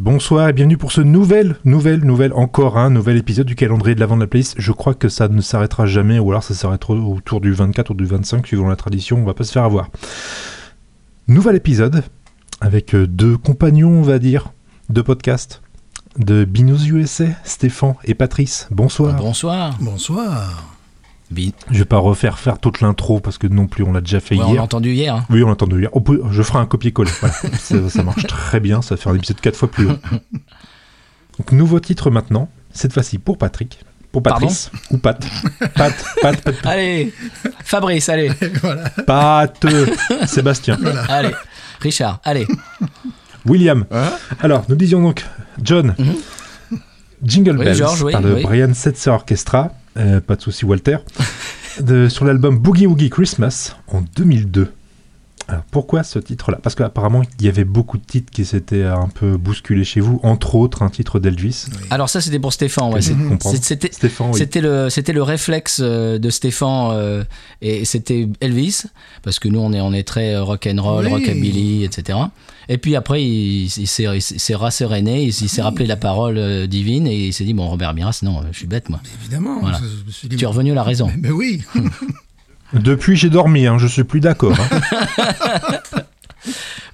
Bonsoir et bienvenue pour ce nouvel, nouvel, nouvel, encore un nouvel épisode du calendrier de l'avant de la playlist. Je crois que ça ne s'arrêtera jamais, ou alors ça s'arrêtera autour du 24 ou du 25, suivant la tradition, on va pas se faire avoir. Nouvel épisode, avec euh, deux compagnons, on va dire, de podcast, de Binous USA, Stéphane et Patrice. Bonsoir. Bonsoir. Bonsoir. Je vais pas refaire faire toute l'intro, parce que non plus, on l'a déjà fait Ouais, on l'a hier. entendu hier. hein. Oui, on l'a entendu hier. On peut- je ferai un copier-coller. Voilà. ça, ça marche très bien. Ça va faire un épisode quatre fois plus long. Donc, nouveau titre maintenant. Cette fois-ci pour Patrick. Pour Patrice. ou Pat. Pat, Pat, Pat, Allez, Fabrice, allez, voilà. Pat. Sébastien. allez, Richard, allez. William. Alors, nous disions donc John. Jingle Mhm. Oui, Bells George, oui, par le oui. Brian Setzer Orchestra. Euh, pas de souci, Walter. sur l'album Boogie Woogie Christmas en 2002. Alors, pourquoi ce titre-là? Parce qu'apparemment, il y avait beaucoup de titres qui s'étaient un peu bousculés chez vous, entre autres un titre d'Elvis. Alors ça, c'était pour Stéphane. Ouais, c'était Stéphane, oui. C'était le, c'était le réflexe euh, de Stéphane euh, et c'était Elvis parce que nous on est, on est très euh, rock and roll, Oui. rockabilly, etc. Et puis après il, il s'est, rasséréné, il, s'est rappelé la parole euh, divine et il s'est dit bon Robert Miras, non, euh, je suis bête moi. Évidemment. Voilà. je- je me suis dit, Tu es revenu à la raison. mais, mais oui. Depuis, j'ai dormi, hein, je suis plus d'accord. hein.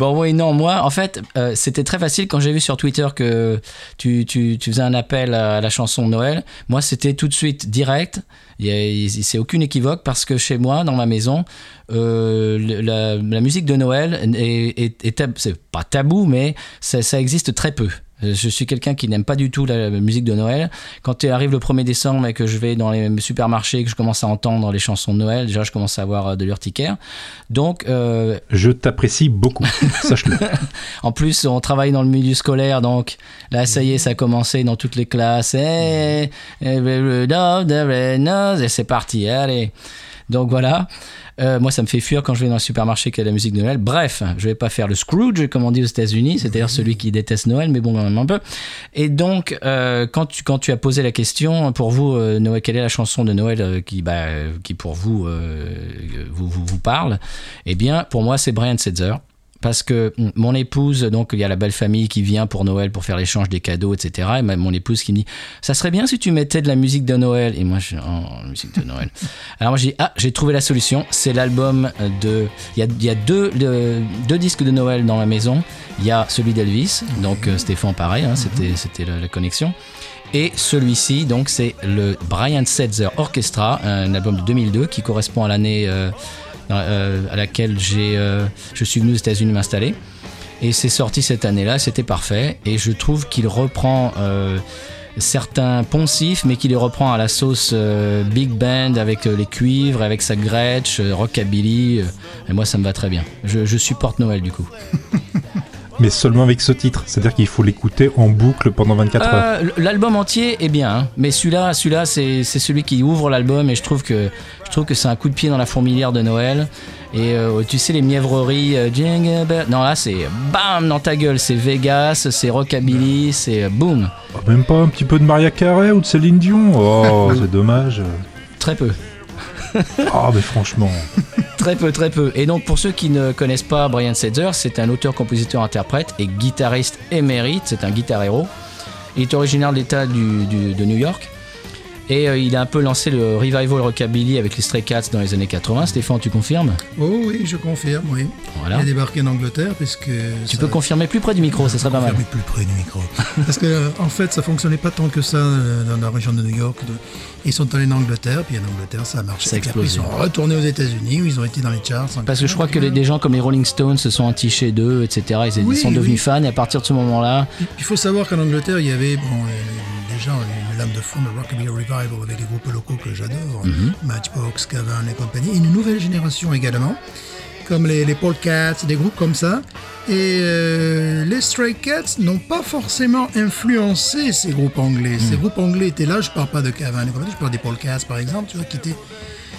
Bon, oui, non, moi, en fait, euh, c'était très facile quand j'ai vu sur Twitter que tu, faisais un appel à la chanson Noël. Moi, c'était tout de suite direct. C'est aucune équivoque parce que chez moi, dans ma maison, euh, la, musique de Noël est, pas tabou, mais ça existe très peu. Je suis quelqu'un qui n'aime pas du tout la musique de Noël. Quand il arrive le 1er décembre et que je vais dans les supermarchés et que je commence à entendre les chansons de Noël, déjà je commence à avoir euh, de l'urticaire. Donc, euh, je t'apprécie beaucoup, sache-le. en plus, on travaille dans le milieu scolaire, donc là, ça y est, ça a commencé dans toutes les classes. Eh, eh, et c'est parti, allez. Donc voilà. Euh, moi, ça me fait fuir quand je vais dans le supermarché qu'il y a de la musique de Noël. Bref, je vais pas faire le Scrooge, comme on dit aux États-Unis, c'est-à-dire celui qui déteste Noël, mais bon, quand même un peu. Et donc, euh, quand, tu, quand tu as posé la question, pour vous, euh, Noël, quelle est la chanson de Noël qui, bah, qui pour vous, vous, vous, vous parle? Eh bien, pour moi, c'est Brian Setzer parce que mon épouse, donc il y a la belle famille qui vient pour Noël pour faire l'échange des cadeaux, etc. Et mon épouse qui me dit Ça serait bien si tu mettais de la musique de Noël. Et moi, je Oh, musique de Noël. Alors moi, j'ai Ah, j'ai trouvé la solution. C'est l'album de. Il y a, il y a deux, disques de Noël dans la maison. Il y a celui d'Elvis, donc euh, Stéphane, pareil, hein, c'était c'était la, la connexion. Et celui-ci, donc, c'est le Brian Setzer Orchestra, un album de 2002 qui correspond à l'année euh, à laquelle euh, je suis venu aux États-Unis m'installer. Et c'est sorti cette année-là, c'était parfait. Et je trouve qu'il reprend euh, certains poncifs, mais qu'il les reprend à la sauce euh, big band avec euh, les cuivres, avec sa gretsch, euh, rockabilly. euh, et moi, ça me va très bien. Je, je supporte Noël du coup. Mais seulement avec ce titre. C'est-à-dire qu'il faut l'écouter en boucle pendant 24 heures. Euh, l'album entier est bien, hein. mais celui-là, celui-là, c'est c'est celui qui ouvre l'album et je trouve que je trouve que c'est un coup de pied dans la fourmilière de Noël. Et euh, tu sais les mièvreries, euh, non là c'est bam dans ta gueule, c'est Vegas, c'est rockabilly, c'est boom, Oh, Même pas un petit peu de Maria Carey ou de Céline Dion? Oh, c'est dommage. très peu. Oh, mais franchement. Très peu, très peu. Et donc, pour ceux qui ne connaissent pas Brian Setzer, c'est un auteur, compositeur, interprète et guitariste émérite. C'est un guitar héros. Il est originaire de l'État du- de New York. Et euh, il a un peu lancé le revival rockabilly avec les Stray Cats dans les années 80. Stéphane, tu confirmes? Oh oui, je confirme, oui. Voilà. Il a débarqué en Angleterre puisque. Tu ça- peux confirmer plus près du micro, ça serait pas mal. Plus près du micro. Parce que euh, en fait, ça fonctionnait pas tant que ça euh, dans la région de New York. Ils sont allés en Angleterre, puis en Angleterre, ça a marché. Ça a après, ils explosé. sont retournés aux États-Unis où ils ont été dans les charts. Parce que je crois que les- des gens comme les Rolling Stones se sont entichés d'eux, etc. Ils, Oui, sont devenus oui. fans et à partir de ce moment-là, Il faut savoir qu'en Angleterre, il y avait bon, déjà une lame de fond de Rockabilly Revival avec des groupes locaux que j'adore, Mhm. Matchbox, Cavern et compagnie, une nouvelle génération également, comme les, les Paul Cats, des groupes comme ça. Et euh, les Stray Cats n'ont pas forcément influencé ces groupes anglais. Ces groupes anglais étaient là, je parle pas de Cavern et compagnie, je parle des Paul Cats par exemple, tu vois, qui, étaient,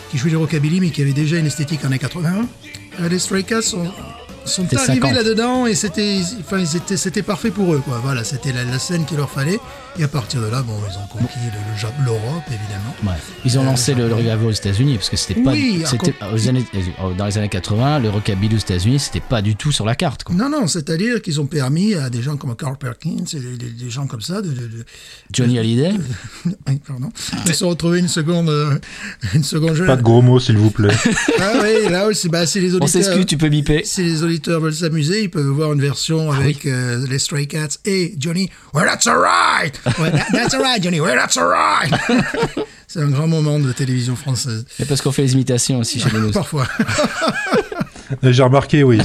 qui jouaient du rockabilly mais qui avaient déjà une esthétique années 80. Euh, les Stray Cats ont sont C'était arrivés 50. là-dedans et c'était, enfin, c'était, c'était parfait pour eux, quoi. Voilà, c'était la, la scène qu'il leur fallait. Et à partir de là, bon, ils ont conquis le, le l'Europe, évidemment. Ouais. Ils ont lancé le, le revival aux États-Unis parce que c'était pas. Oui, c'était, aux années- euh, dans les années 80, le rockabilly aux États-Unis, c'était pas du tout sur la carte. Quoi. Non, non, c'est-à-dire qu'ils ont permis à des gens comme Carl Perkins et des, des- des gens comme ça de, de- de- Johnny Hallyday, pardon, de se retrouver une seconde, euh, une seconde jeune. Pas de gros mots, s'il vous plaît. Ah oui, là aussi, bah, si les on auditeurs, s'excuse, tu peux biper. les auditeurs veulent s'amuser, ils peuvent voir une version Ah avec euh, les Stray Cats et Johnny. Well, that's alright. Ouais, that- that's alright, Johnny. Well, that's alright. C'est un grand moment de télévision française. Et parce qu'on fait les imitations aussi chez nous. Parfois, J'ai remarqué, oui.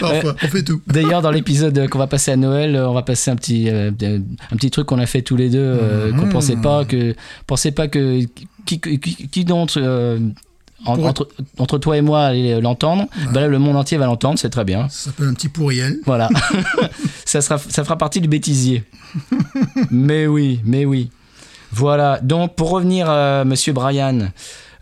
parfois, on fait tout. D'ailleurs, dans l'épisode qu'on va passer à Noël, euh, on va passer un petit, euh, un petit truc qu'on a fait tous les deux, euh, qu'on pensait pas que, pensait pas que qui, qui, qui- qui d'entre euh, en- entre, entre toi et moi l'entendre. Bah là, le monde entier va l'entendre, c'est très bien. Ça s'appelle un petit pourriel. Voilà. ça, sera, ça fera partie du bêtisier. mais oui, mais oui. Voilà. Donc, pour revenir à Monsieur Brian,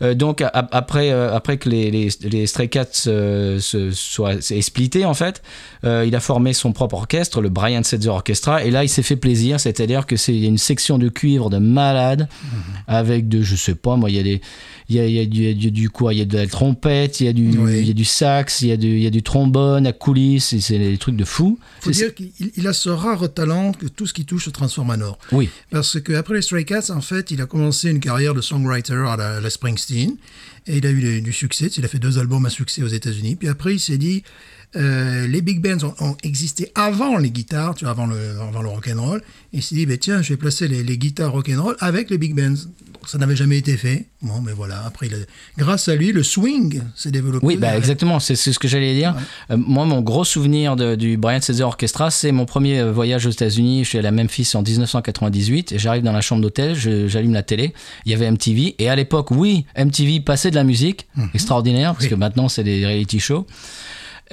euh, donc a- après, euh, après que les, les, les Stray Cats euh, se soient s'est splitté, en fait, euh, il a formé son propre orchestre, le Brian Setzer Orchestra, et là, il s'est fait plaisir, c'est-à-dire que c'est une section de cuivre de malade, avec de, je sais pas, moi, il y a des. Il y a, y a du, il y a du, du quoi Il y a de la trompette, il y a du, Oui. il y a du sax, il y a du, y a du trombone à coulisses, c'est des trucs de fou. faut dire qu'il il a ce rare talent que tout ce qui touche se transforme en or. Oui, Parce qu'après les Stray Cats, en fait, il a commencé une carrière de songwriter à la, à la Springsteen. Et il a eu du succès. Il a fait deux albums à succès aux États-Unis. Puis après, il s'est dit euh, les big bands ont, ont existé avant les guitares, tu vois, avant le, avant le rock'n'roll. Et il s'est dit ben, tiens, je vais placer les, les guitares rock'n'roll avec les big bands. Ça n'avait jamais été fait. Bon, mais voilà. Après, il a- grâce à lui, le swing s'est développé. oui, bah exactement, c'est ce que j'allais dire. Euh, moi, mon gros souvenir de- du Brian Setzer Orchestra, c'est mon premier euh, voyage aux États-Unis. Je suis allé à Memphis en 1998 et j'arrive dans la chambre d'hôtel, j'allume la télé. Il y avait MTV et à l'époque, oui, MTV passait de la musique, extraordinaire, parce Oui. que maintenant c'est des reality shows.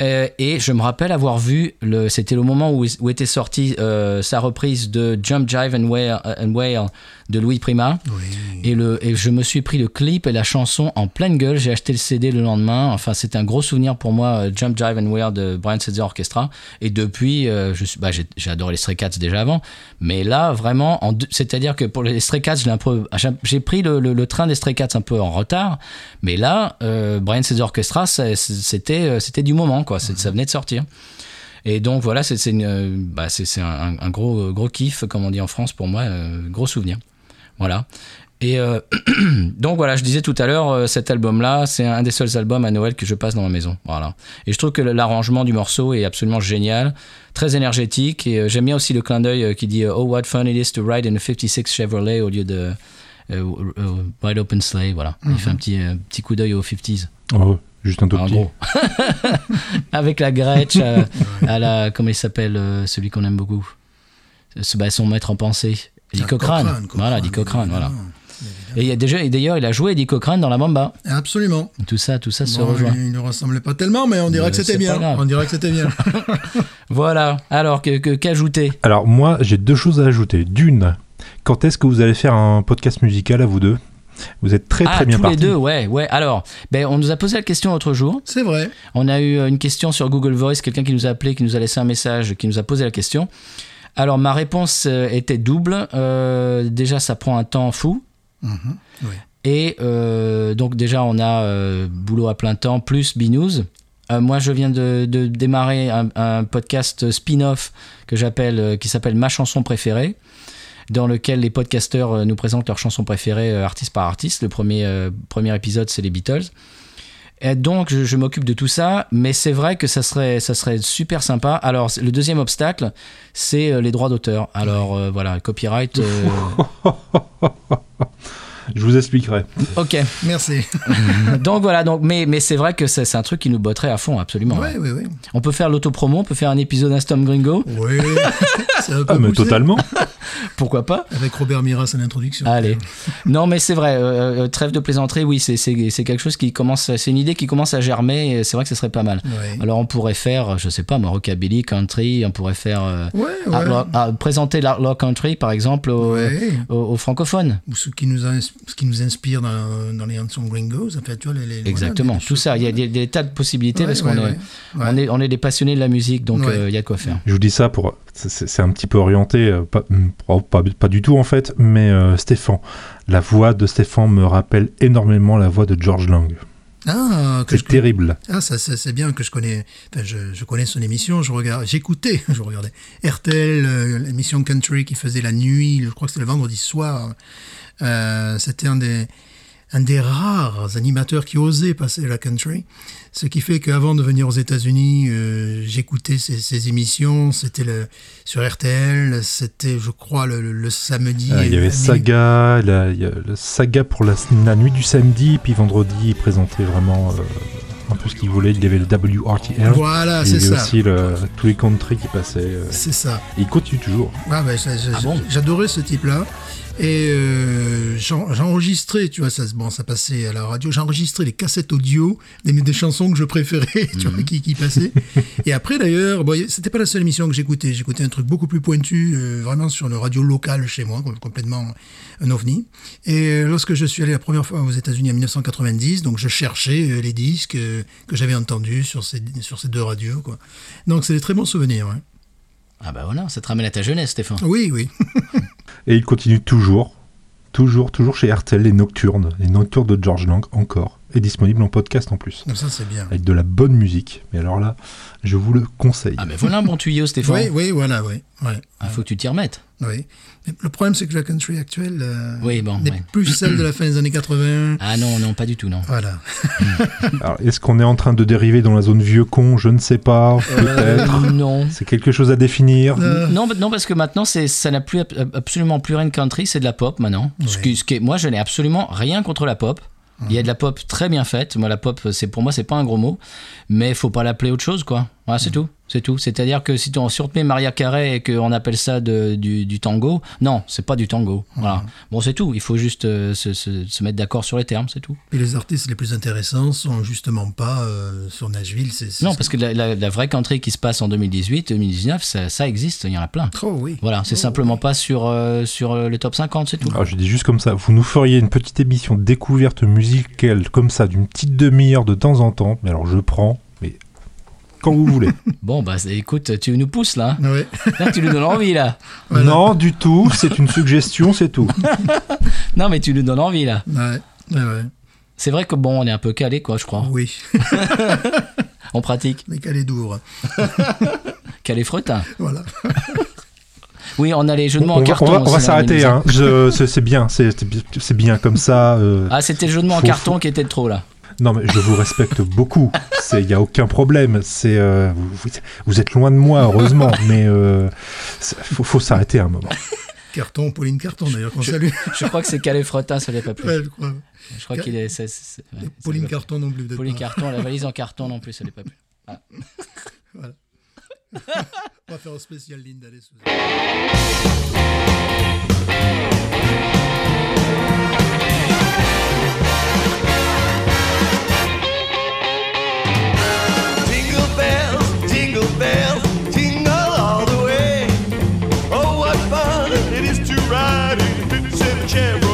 Euh, et je me rappelle avoir vu, le, c'était le moment où, était sortie euh, sa reprise de Jump Jive and Wail, and Wail de Louis Prima. Oui. Et, le, et je me suis pris le clip et la chanson en pleine gueule. J'ai acheté le CD le lendemain. Enfin, c'était un gros souvenir pour moi, euh, Jump, Jive and Wear de Brian Setzer Orchestra. Et depuis, euh, bah, j'ai, adoré les Stray Cats déjà avant. Mais là, vraiment, c'est-à-dire que pour les Stray Cats, peu- j'ai- pris le, train des Stray Cats un peu en retard. Mais là, euh, Brian Setzer Orchestra, c'était, du moment, quoi. Ça venait de sortir. Et donc voilà, c'est, bah, un gros, gros kiff, comme on dit en France pour moi, euh, gros souvenir. Voilà. Et euh, donc voilà, je disais tout à l'heure, euh, cet album-là, c'est un des seuls albums à Noël que je passe dans ma maison. Voilà. Et je trouve que l'arrangement du morceau est absolument génial, très énergétique. Et euh, j'aime bien aussi le clin d'œil qui dit Oh, what fun it is to ride in a 56 Chevrolet au lieu de euh, Wide Open Sleigh. Voilà. Il fait un petit, euh, petit coup d'œil aux 50s. Oh, juste un tout En petit. gros. Avec la Gretsch à la. Comment il s'appelle celui qu'on aime beaucoup? Ce- bah, Son maître en pensée. Eddie Ah, Cochrane. Cochrane, Voilà, Eddie Cochrane. Voilà. Et il y a déjà, et d'ailleurs, il a joué Eddie Cochrane dans la Bamba. Absolument. Tout ça, tout ça se rejoint. il ne ressemblait pas tellement, mais on dirait Mais que c'était bien. On dirait que c'était bien. Voilà. Alors, que- que- qu'ajouter? Alors moi, j'ai deux choses à ajouter. D'une, quand est-ce que vous allez faire un podcast musical à vous deux? Vous êtes très Ah, très bien tous partis. les deux, ouais, ouais. Alors, ben, on nous a posé la question l'autre jour. C'est vrai. On a eu euh, une question sur Google Voice, quelqu'un qui nous a appelé, qui nous a laissé un message, qui nous a posé la question. Alors, ma réponse euh, était double. Euh, déjà, ça prend un temps fou. Mhm. Oui. Et euh, donc déjà, on a euh, boulot à plein temps, plus Binous. Euh, moi, je viens de, de démarrer un, un podcast spin-off que j'appelle, euh, qui s'appelle Ma chanson préférée, dans lequel les podcasteurs nous présentent leurs chansons préférées artiste par artiste. Le premier, premier épisode, c'est les Beatles. Et donc, je, je m'occupe de tout ça, mais c'est vrai que ça serait, ça serait super sympa. Alors, le deuxième obstacle, c'est les droits d'auteur. Alors, voilà, copyright. euh, Je vous expliquerai. ok. Merci. donc voilà, donc, mais, mais c'est vrai que c'est c'est un truc qui nous botterait à fond, absolument. Oui, oui, oui. On peut faire l'autopromo, on peut faire un épisode Instom Gringo. Oui, c'est un peu Ah mais totalement. Pourquoi pas Avec Robert Miras à l'introduction. Allez. Non, mais c'est vrai, euh, euh, trêve de plaisanterie, oui, c'est- quelque chose qui commence, c'est une idée qui commence à germer, et c'est vrai que ce serait pas mal. Ouais. Alors on pourrait faire, je sais pas, moi, rockabilly, country, on pourrait faire euh, Ouais, ah, présenter l'outlaw country par exemple aux, Ouais. aux- aux francophones. Ou ce qui nous, a- ce qui nous inspire dans, dans les Hanson Gringos. En fait, tu vois, les, les- Exactement, voilà, tout ça, il y a des, des tas de possibilités Ouais, parce qu'on ouais, est, on est, on est des passionnés de la musique, donc euh, il Ouais. y a de quoi faire. Je vous dis ça pour. c'est- un petit peu orienté, euh, pas, mm, pas, pas- pas du tout en fait, mais euh, Stéphane. La voix de Stéphane me rappelle énormément la voix de George Lang. Ah, C'est je, terrible. ah ça, ça, c'est bien que je connais. Enfin, je, je connais son émission. Je regarde, j'écoutais, je regardais RTL, euh, l'émission country qui faisait la nuit. Je crois que c'était le vendredi soir. Euh, c'était un des un des rares animateurs qui osait passer la country. Ce qui fait qu'avant de venir aux États-Unis, euh, j'écoutais ces, ces émissions. C'était le sur RTL. C'était, je crois, le, le- le samedi. Euh, il y avait. Saga, la, il y a le Saga pour la, la nuit du samedi, puis vendredi, il présentait vraiment euh, un peu ce qu'il voulait. Il y avait le WRTL. Voilà, il y c'est avait ça. aussi le- tous les country qui passaient. euh, C'est ça. et il continue toujours. Ah ben, ça- ça- Ah bon j'adorais ce type-là. Et euh, j'en- j'enregistrais, tu vois, ça, bon, ça passait à la radio, j'enregistrais les cassettes audio des, des chansons que je préférais, tu vois, qui, qui passaient. Et après, d'ailleurs, bon, c'était pas la seule émission que j'écoutais. J'écoutais un truc beaucoup plus pointu, euh, vraiment sur le radio local chez moi, complètement un ovni. Et euh, lorsque je suis allé la première fois aux États-Unis en 1990, donc je cherchais euh, les disques que j'avais entendus sur ces, sur ces deux radios, quoi. Donc c'est des très bons souvenirs. ouais. Ah bah voilà, ça te ramène à ta jeunesse, Stéphane. Oui, oui. Et il continue toujours, toujours, toujours chez RTL, les Nocturnes. Les Nocturnes de George Lang, encore. Et disponible en podcast en plus. Donc ça, c'est bien. Avec de la bonne musique. Mais alors là, je vous le conseille. Ah ben voilà un bon tuyau, Stéphane. Oui, oui, voilà, oui. Ouais, Il faut que tu t'y remettes. oui. Mais le problème, c'est que la country actuelle euh, Oui, bon, n'est ouais. plus celle de la fin des années 80. Ah non, non, pas du tout, non. Voilà. Alors, est-ce qu'on est en train de dériver dans la zone vieux con? Je ne sais pas. Peut-être. Euh, non. C'est quelque chose à définir? Euh, Non, non, parce que maintenant, c'est, ça n'a plus ab- absolument plus rien de country, c'est de la pop maintenant. Ce Ouais. qui, ce qui est- moi, je n'ai absolument rien contre la pop. Il y a de la pop très bien faite. Moi, la pop, c'est pour moi, c'est pas un gros mot, mais faut pas l'appeler autre chose, quoi. Voilà, c'est tout, c'est tout. C'est-à-dire que si on, si on te met Maria Carey et qu'on appelle ça de- du, du tango, non, c'est pas du tango. Voilà. Bon, c'est tout. Il faut juste euh, se, se- se mettre d'accord sur les termes, c'est tout. Et les artistes les plus intéressants sont justement pas euh, sur Nashville. C'est, c'est- Non, parce que la, la- la vraie country qui se passe en 2018, 2019, ça, ça existe. Il y en a plein. Oh oui. Voilà, c'est Oh, simplement pas sur, euh, sur le top 50, c'est tout. Alors, je dis juste comme ça, vous nous feriez une petite émission de découverte musicale comme ça, d'une petite demi-heure de temps en temps. Mais alors, je prends, quand vous voulez. Bon, bah écoute, tu nous pousses là. Ouais. Là, tu nous donnes envie là. Voilà. Non, du tout. C'est une suggestion, c'est tout. Non, mais tu nous donnes envie là. Ouais. Ouais. C'est vrai que bon, on est un peu calé, quoi, je crois. Oui. On pratique. Mais est dour. Calé fretin. Voilà. Oui, on a les jeux de mots on en va, carton. on va- s'arrêter. Hein. C'est bien, c'est bien comme ça. euh. Ah, c'était le jeu de mots en Faut- carton qui était trop là. Non, mais je vous respecte beaucoup. Il n'y a aucun problème. Euh, vous, êtes loin de moi, heureusement, mais euh, il faut, s'arrêter un moment. Carton, Pauline Carton d'ailleurs, qu'on salue. Je crois que c'est Calais Fretin, ça l'est pas plus. Je crois, qu'il est. Pauline Carton non plus. Pauline. Carton, la valise en carton non plus, ça l'est pas plus. Ah. Voilà. On va faire un spécial Linda Yeah.